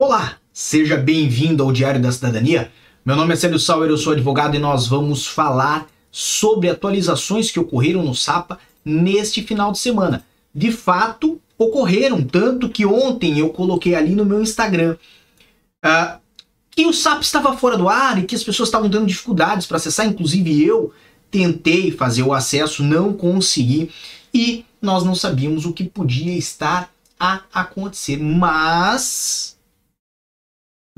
Olá, seja bem-vindo ao Diário da Cidadania. Meu nome é Célio Sauer, eu sou advogado e nós vamos falar sobre atualizações que ocorreram no SAPA neste final de semana. De fato, ocorreram, tanto que ontem eu coloquei ali no meu Instagram uh, que o SAP estava fora do ar e que as pessoas estavam tendo dificuldades para acessar, inclusive eu tentei fazer o acesso, não consegui e nós não sabíamos o que podia estar a acontecer, mas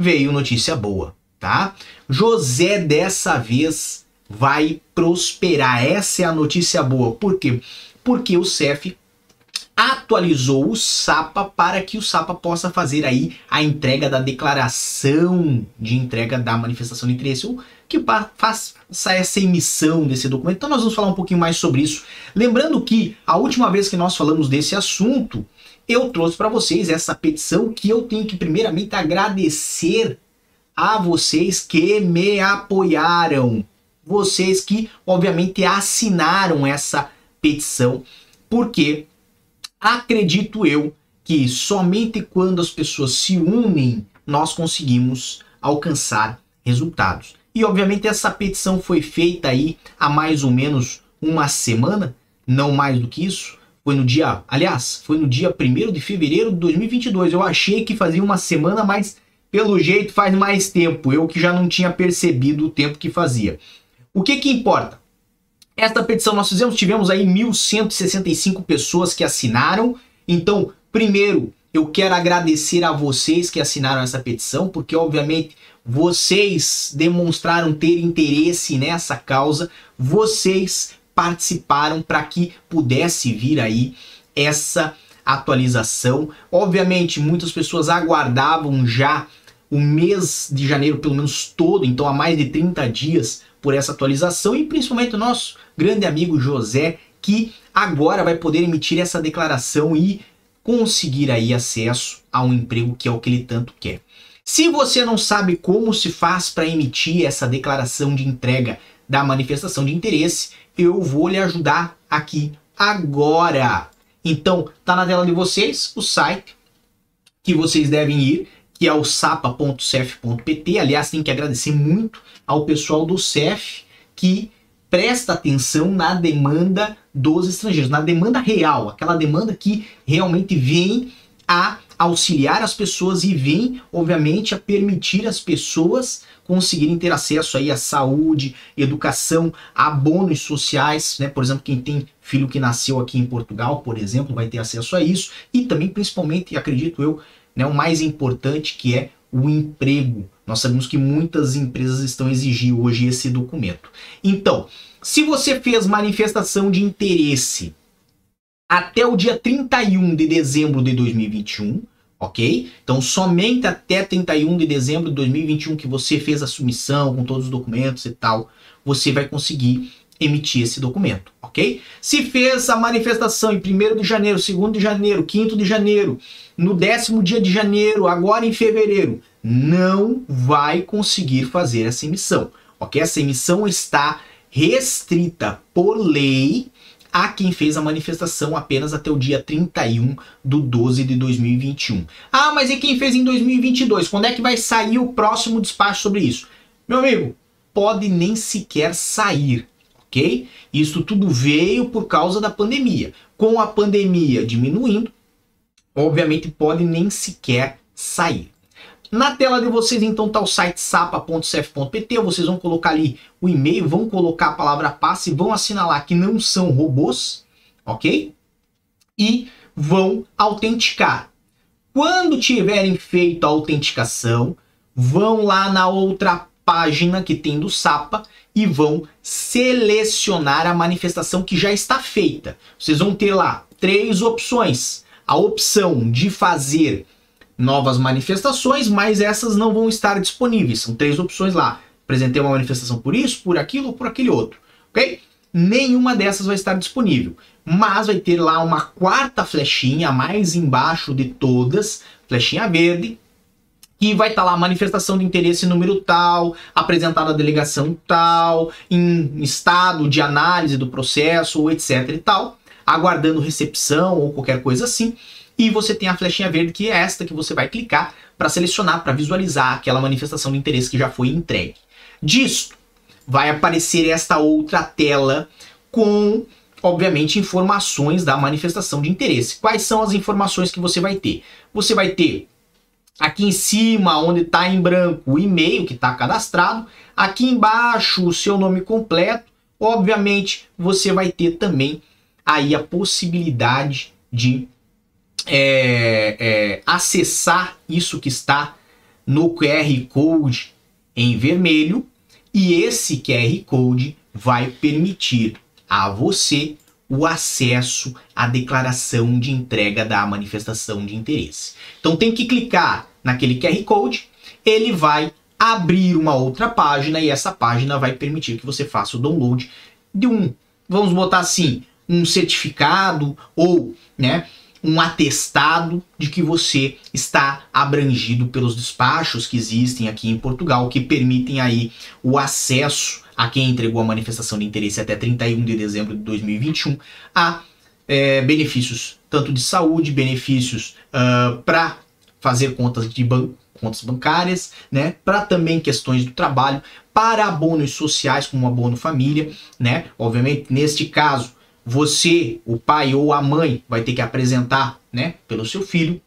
veio notícia boa, tá? José dessa vez vai prosperar. Essa é a notícia boa. Por quê? Porque o CEF atualizou o SAPA para que o SAPA possa fazer aí a entrega da declaração de entrega da manifestação de interesse, ou que faça essa emissão desse documento. Então nós vamos falar um pouquinho mais sobre isso. Lembrando que a última vez que nós falamos desse assunto, eu trouxe para vocês essa petição que eu tenho que primeiramente agradecer a vocês que me apoiaram. Vocês que, obviamente, assinaram essa petição, porque acredito eu que somente quando as pessoas se unem nós conseguimos alcançar resultados. E obviamente essa petição foi feita aí há mais ou menos uma semana, não mais do que isso. Foi no dia, aliás, foi no dia 1 de fevereiro de 2022. Eu achei que fazia uma semana, mas pelo jeito faz mais tempo. Eu que já não tinha percebido o tempo que fazia. O que que importa? Esta petição nós fizemos, tivemos aí 1.165 pessoas que assinaram. Então, primeiro, eu quero agradecer a vocês que assinaram essa petição, porque obviamente vocês demonstraram ter interesse nessa causa, vocês participaram para que pudesse vir aí essa atualização. Obviamente, muitas pessoas aguardavam já o mês de janeiro, pelo menos todo, então há mais de 30 dias por essa atualização e principalmente o nosso grande amigo José, que agora vai poder emitir essa declaração e conseguir aí acesso a um emprego que é o que ele tanto quer. Se você não sabe como se faz para emitir essa declaração de entrega da manifestação de interesse, eu vou lhe ajudar aqui agora. Então, tá na tela de vocês o site que vocês devem ir, que é o sapa.cef.pt. Aliás, tem que agradecer muito ao pessoal do CEF que presta atenção na demanda dos estrangeiros, na demanda real, aquela demanda que realmente vem a auxiliar as pessoas e vem, obviamente, a permitir as pessoas conseguirem ter acesso aí à saúde, educação, a bônus sociais, né? Por exemplo, quem tem filho que nasceu aqui em Portugal, por exemplo, vai ter acesso a isso e também, principalmente, acredito eu, né, o mais importante que é o emprego. Nós sabemos que muitas empresas estão exigindo hoje esse documento. Então, se você fez manifestação de interesse até o dia 31 de dezembro de 2021, ok? Então, somente até 31 de dezembro de 2021 que você fez a submissão com todos os documentos e tal, você vai conseguir emitir esse documento, ok? Se fez a manifestação em 1 de janeiro, 2 de janeiro, 5 de janeiro, no décimo dia de janeiro, agora em fevereiro, não vai conseguir fazer essa emissão, ok? Essa emissão está restrita por lei a quem fez a manifestação apenas até o dia 31 do 12 de 2021. Ah, mas e quem fez em 2022? Quando é que vai sair o próximo despacho sobre isso? Meu amigo, pode nem sequer sair, ok? Isso tudo veio por causa da pandemia. Com a pandemia diminuindo, obviamente pode nem sequer sair. Na tela de vocês, então, está o site sapa.cf.pt. Vocês vão colocar ali o e-mail, vão colocar a palavra passe, vão assinalar que não são robôs, ok? E vão autenticar. Quando tiverem feito a autenticação, vão lá na outra página que tem do SAPA e vão selecionar a manifestação que já está feita. Vocês vão ter lá três opções. A opção de fazer novas manifestações, mas essas não vão estar disponíveis. São três opções lá. Apresentei uma manifestação por isso, por aquilo ou por aquele outro, ok? Nenhuma dessas vai estar disponível, mas vai ter lá uma quarta flechinha mais embaixo de todas, flechinha verde, que vai estar lá manifestação de interesse número tal, apresentada a delegação tal, em estado de análise do processo, etc e tal. aguardando recepção ou qualquer coisa assim. E você tem a flechinha verde, que é esta que você vai clicar para selecionar, para visualizar aquela manifestação de interesse que já foi entregue. Disto, vai aparecer esta outra tela com, obviamente, informações da manifestação de interesse. Quais são as informações que você vai ter? Você vai ter aqui em cima, onde está em branco, o e-mail que está cadastrado, aqui embaixo o seu nome completo. Obviamente, você vai ter também aí a possibilidade de é, é, acessar isso que está no QR Code em vermelho e esse QR Code vai permitir a você o acesso à declaração de entrega da manifestação de interesse. Então tem que clicar naquele QR Code, ele vai abrir uma outra página e essa página vai permitir que você faça o download de um, vamos botar assim, um certificado ou, né, um atestado de que você está abrangido pelos despachos que existem aqui em Portugal, que permitem aí o acesso a quem entregou a manifestação de interesse até 31 de dezembro de 2021 a é, benefícios tanto de saúde, benefícios uh, para fazer contas de banco, contas bancárias, né? Para também questões do trabalho, para abonos sociais como abono família, né? Obviamente, neste caso, você, o pai ou a mãe, vai ter que apresentar, né, pelo seu filho.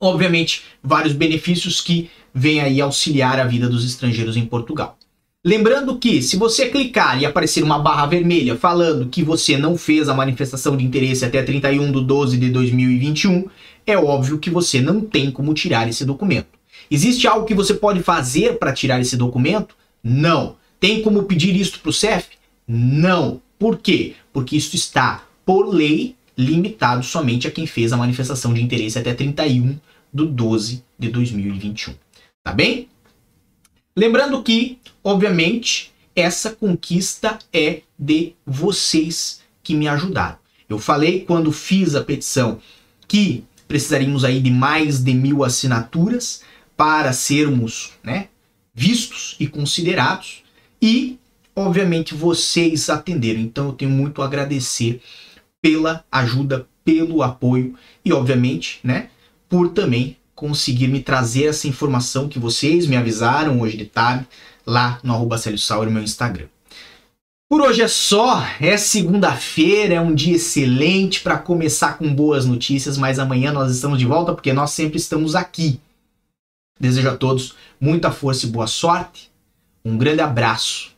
Obviamente, vários benefícios que vêm aí auxiliar a vida dos estrangeiros em Portugal. Lembrando que, se você clicar e aparecer uma barra vermelha falando que você não fez a manifestação de interesse até 31 de 12 de 2021, é óbvio que você não tem como tirar esse documento. Existe algo que você pode fazer para tirar esse documento? Não. Tem como pedir isso para o CEF? Não. Por quê? Porque isso está, por lei, limitado somente a quem fez a manifestação de interesse até 31 de 12 de 2021. Tá bem? Lembrando que, obviamente, essa conquista é de vocês que me ajudaram. Eu falei quando fiz a petição que precisaríamos aí de mais de mil assinaturas para sermos né, vistos e considerados. E obviamente vocês atenderam. Então eu tenho muito a agradecer pela ajuda, pelo apoio e obviamente, né, por também conseguir me trazer essa informação que vocês me avisaram hoje de tarde lá no arroba meu Instagram. Por hoje é só, é segunda-feira, é um dia excelente para começar com boas notícias, mas amanhã nós estamos de volta porque nós sempre estamos aqui. Desejo a todos muita força e boa sorte. Um grande abraço